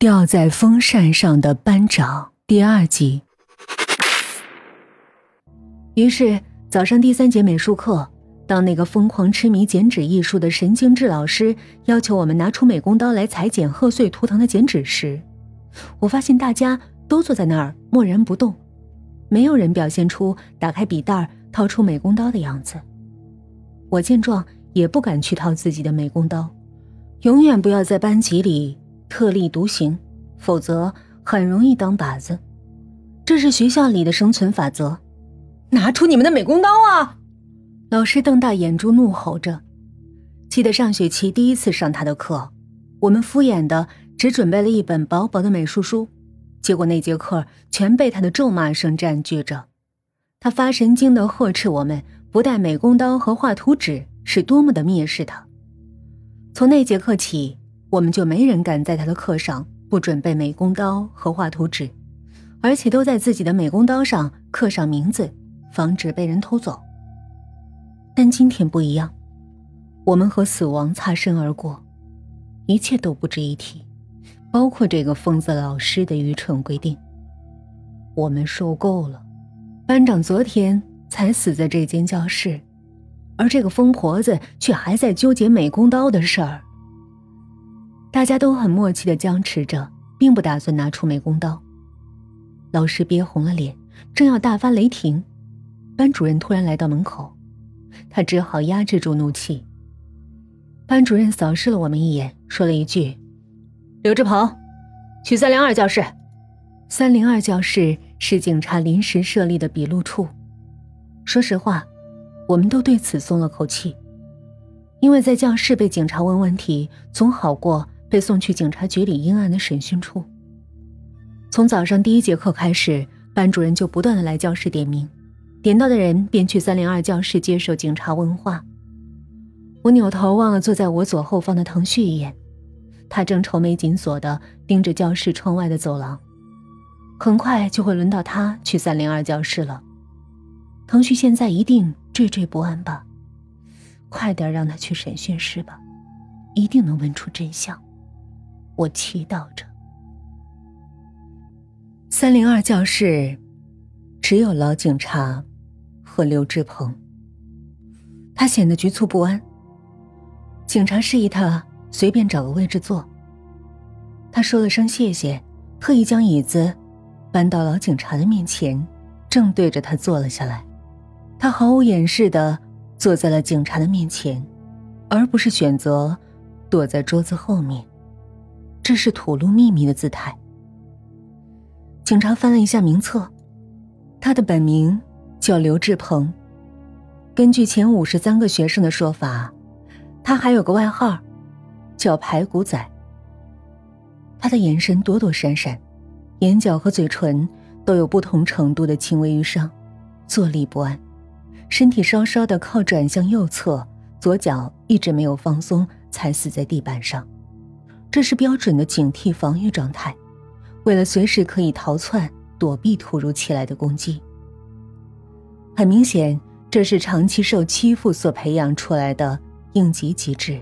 吊在风扇上的班长第二集。于是早上第三节美术课，当那个疯狂痴迷剪纸艺术的神经质老师要求我们拿出美工刀来裁剪贺岁图腾的剪纸时，我发现大家都坐在那儿默然不动，没有人表现出打开笔袋掏出美工刀的样子。我见状也不敢去掏自己的美工刀，永远不要在班级里。特立独行，否则很容易当靶子。这是学校里的生存法则。拿出你们的美工刀啊！老师瞪大眼珠怒吼着。记得上学期第一次上他的课，我们敷衍的只准备了一本薄薄的美术书，结果那节课全被他的咒骂声占据着。他发神经的呵斥我们不带美工刀和画图纸是多么的蔑视他。从那节课起。我们就没人敢在他的课上不准备美工刀和画图纸，而且都在自己的美工刀上刻上名字，防止被人偷走。但今天不一样，我们和死亡擦身而过，一切都不值一提，包括这个疯子老师的愚蠢规定。我们受够了，班长昨天才死在这间教室，而这个疯婆子却还在纠结美工刀的事儿。大家都很默契的僵持着，并不打算拿出美工刀。老师憋红了脸，正要大发雷霆，班主任突然来到门口，他只好压制住怒气。班主任扫视了我们一眼，说了一句：“刘志鹏，去三零二教室。”三零二教室是警察临时设立的笔录处。说实话，我们都对此松了口气，因为在教室被警察问问题，总好过。被送去警察局里阴暗的审讯处。从早上第一节课开始，班主任就不断的来教室点名，点到的人便去三零二教室接受警察问话。我扭头望了坐在我左后方的腾旭一眼，他正愁眉紧锁的盯着教室窗外的走廊。很快就会轮到他去三零二教室了。腾旭现在一定惴惴不安吧？快点让他去审讯室吧，一定能问出真相。我祈祷着。三零二教室只有老警察和刘志鹏。他显得局促不安。警察示意他随便找个位置坐。他说了声谢谢，特意将椅子搬到老警察的面前，正对着他坐了下来。他毫无掩饰的坐在了警察的面前，而不是选择躲在桌子后面。这是吐露秘密的姿态。警察翻了一下名册，他的本名叫刘志鹏。根据前五十三个学生的说法，他还有个外号，叫“排骨仔”。他的眼神躲躲闪闪，眼角和嘴唇都有不同程度的轻微淤伤，坐立不安，身体稍稍的靠转向右侧，左脚一直没有放松，踩死在地板上。这是标准的警惕防御状态，为了随时可以逃窜躲避突如其来的攻击。很明显，这是长期受欺负所培养出来的应急机制。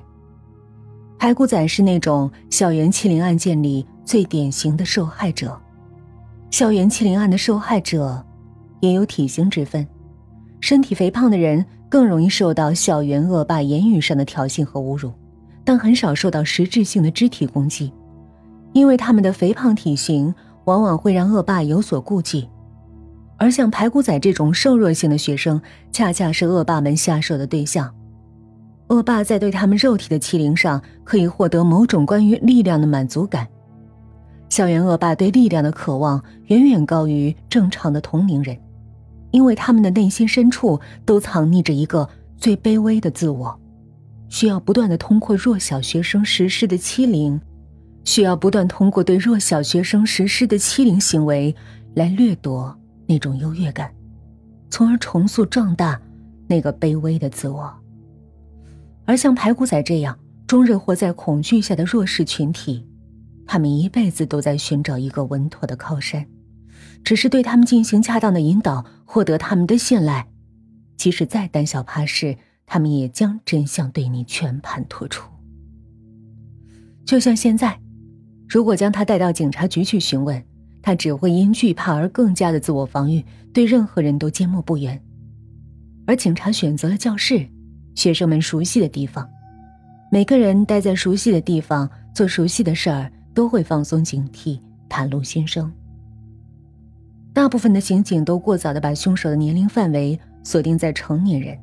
排骨仔是那种校园欺凌案件里最典型的受害者。校园欺凌案的受害者也有体型之分，身体肥胖的人更容易受到校园恶霸言语上的挑衅和侮辱。但很少受到实质性的肢体攻击，因为他们的肥胖体型往往会让恶霸有所顾忌，而像排骨仔这种瘦弱型的学生，恰恰是恶霸们下手的对象。恶霸在对他们肉体的欺凌上，可以获得某种关于力量的满足感。校园恶霸对力量的渴望远远高于正常的同龄人，因为他们的内心深处都藏匿着一个最卑微的自我。需要不断的通过弱小学生实施的欺凌，需要不断通过对弱小学生实施的欺凌行为来掠夺那种优越感，从而重塑壮大那个卑微的自我。而像排骨仔这样终日活在恐惧下的弱势群体，他们一辈子都在寻找一个稳妥的靠山，只是对他们进行恰当的引导，获得他们的信赖，即使再胆小怕事。他们也将真相对你全盘托出，就像现在，如果将他带到警察局去询问，他只会因惧怕而更加的自我防御，对任何人都缄默不言。而警察选择了教室，学生们熟悉的地方，每个人待在熟悉的地方做熟悉的事儿，都会放松警惕，袒露心声。大部分的刑警都过早的把凶手的年龄范围锁定在成年人，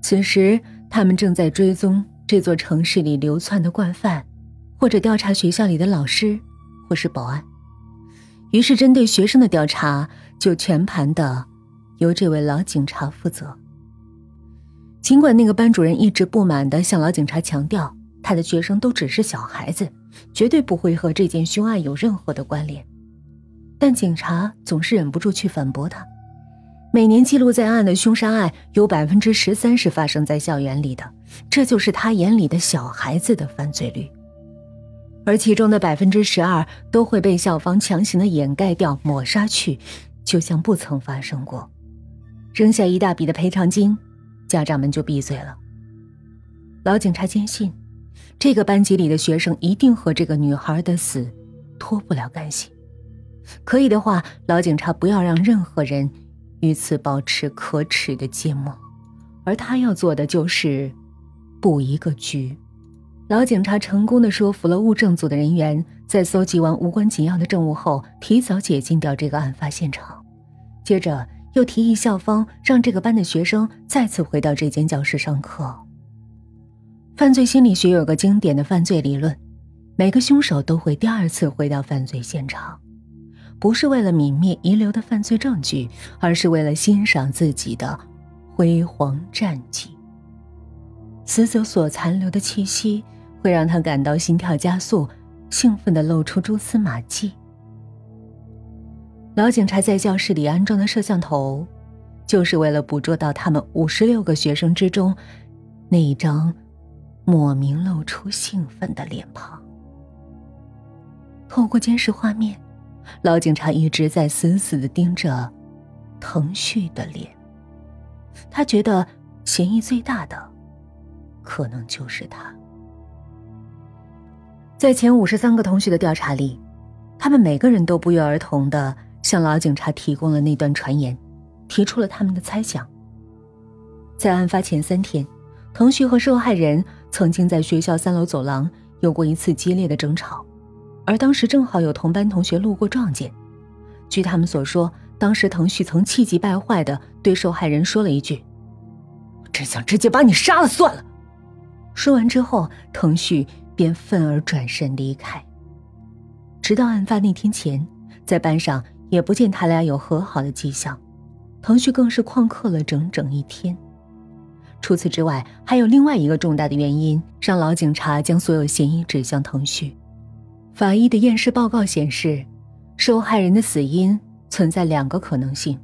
此时他们正在追踪这座城市里流窜的惯犯，或者调查学校里的老师，或是保安。于是，针对学生的调查就全盘的由这位老警察负责。尽管那个班主任一直不满的向老警察强调，他的学生都只是小孩子，绝对不会和这件凶案有任何的关联，但警察总是忍不住去反驳他。每年记录在案的凶杀案有百分之十三是发生在校园里的，这就是他眼里的小孩子的犯罪率。而其中的百分之十二都会被校方强行的掩盖掉、抹杀去，就像不曾发生过。扔下一大笔的赔偿金，家长们就闭嘴了。老警察坚信，这个班级里的学生一定和这个女孩的死脱不了干系。可以的话，老警察不要让任何人与此保持可耻的缄默，而他要做的就是布一个局。老警察成功的说服了物证组的人员，在搜集完无关紧要的证物后，提早解禁掉这个案发现场。接着又提议校方让这个班的学生再次回到这间教室上课。犯罪心理学有个经典的犯罪理论：每个凶手都会第二次回到犯罪现场，不是为了泯灭遗留的犯罪证据，而是为了欣赏自己的辉煌战绩。死者所残留的气息。会让他感到心跳加速，兴奋的露出蛛丝马迹。老警察在教室里安装的摄像头，就是为了捕捉到他们五十六个学生之中那一张莫名露出兴奋的脸庞。透过监视画面，老警察一直在死死的盯着腾旭的脸。他觉得嫌疑最大的，可能就是他。在前五十三个同学的调查里，他们每个人都不约而同的向老警察提供了那段传言，提出了他们的猜想。在案发前三天，腾旭和受害人曾经在学校三楼走廊有过一次激烈的争吵，而当时正好有同班同学路过撞见。据他们所说，当时腾旭曾气急败坏的对受害人说了一句：“我真想直接把你杀了算了。”说完之后，腾旭。便愤而转身离开。直到案发那天前，在班上也不见他俩有和好的迹象，腾旭更是旷课了整整一天。除此之外，还有另外一个重大的原因，让老警察将所有嫌疑指向腾旭。法医的验尸报告显示，受害人的死因存在两个可能性：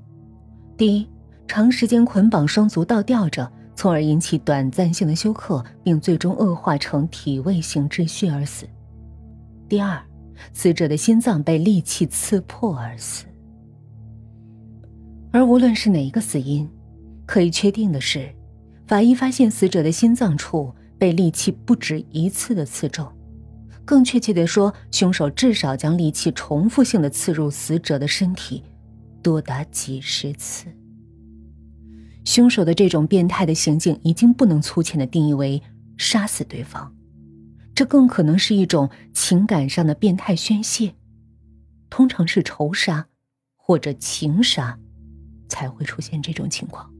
第一，长时间捆绑双足倒吊着。从而引起短暂性的休克，并最终恶化成体位性窒息而死。第二，死者的心脏被利器刺破而死。而无论是哪一个死因，可以确定的是，法医发现死者的心脏处被利器不止一次的刺中。更确切的说，凶手至少将利器重复性的刺入死者的身体，多达几十次。凶手的这种变态的行径已经不能粗浅的定义为杀死对方，这更可能是一种情感上的变态宣泄，通常是仇杀或者情杀才会出现这种情况。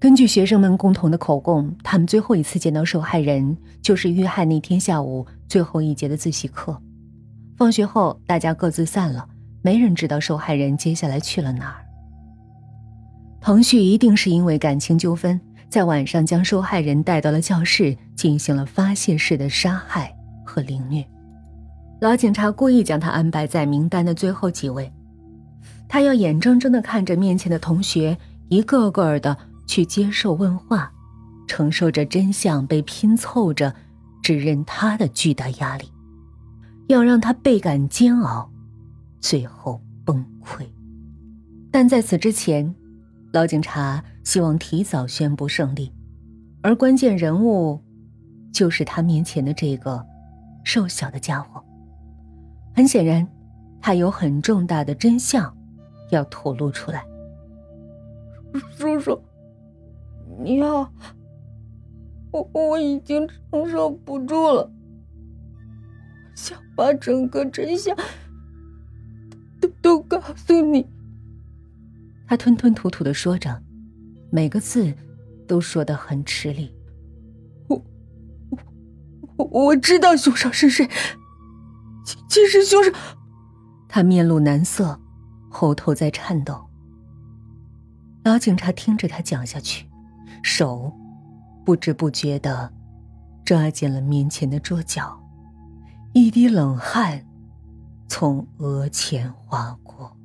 根据学生们共同的口供，他们最后一次见到受害人就是遇害那天下午最后一节的自习课，放学后大家各自散了，没人知道受害人接下来去了哪儿。彭旭一定是因为感情纠纷，在晚上将受害人带到了教室，进行了发泄式的杀害和凌虐。老警察故意将他安排在名单的最后几位，他要眼睁睁地看着面前的同学一个个的去接受问话，承受着真相被拼凑着指认他的巨大压力，要让他倍感煎熬，最后崩溃。但在此之前。老警察希望提早宣布胜利，而关键人物就是他面前的这个瘦小的家伙。很显然，他有很重大的真相要吐露出来。叔叔，你好，我我已经承受不住了，想把整个真相都都告诉你。他吞吞吐吐的说着，每个字都说的很吃力。我我我知道凶手是谁，其其实凶手……他面露难色，喉头在颤抖。老警察听着他讲下去，手不知不觉的抓紧了面前的桌角，一滴冷汗从额前划过。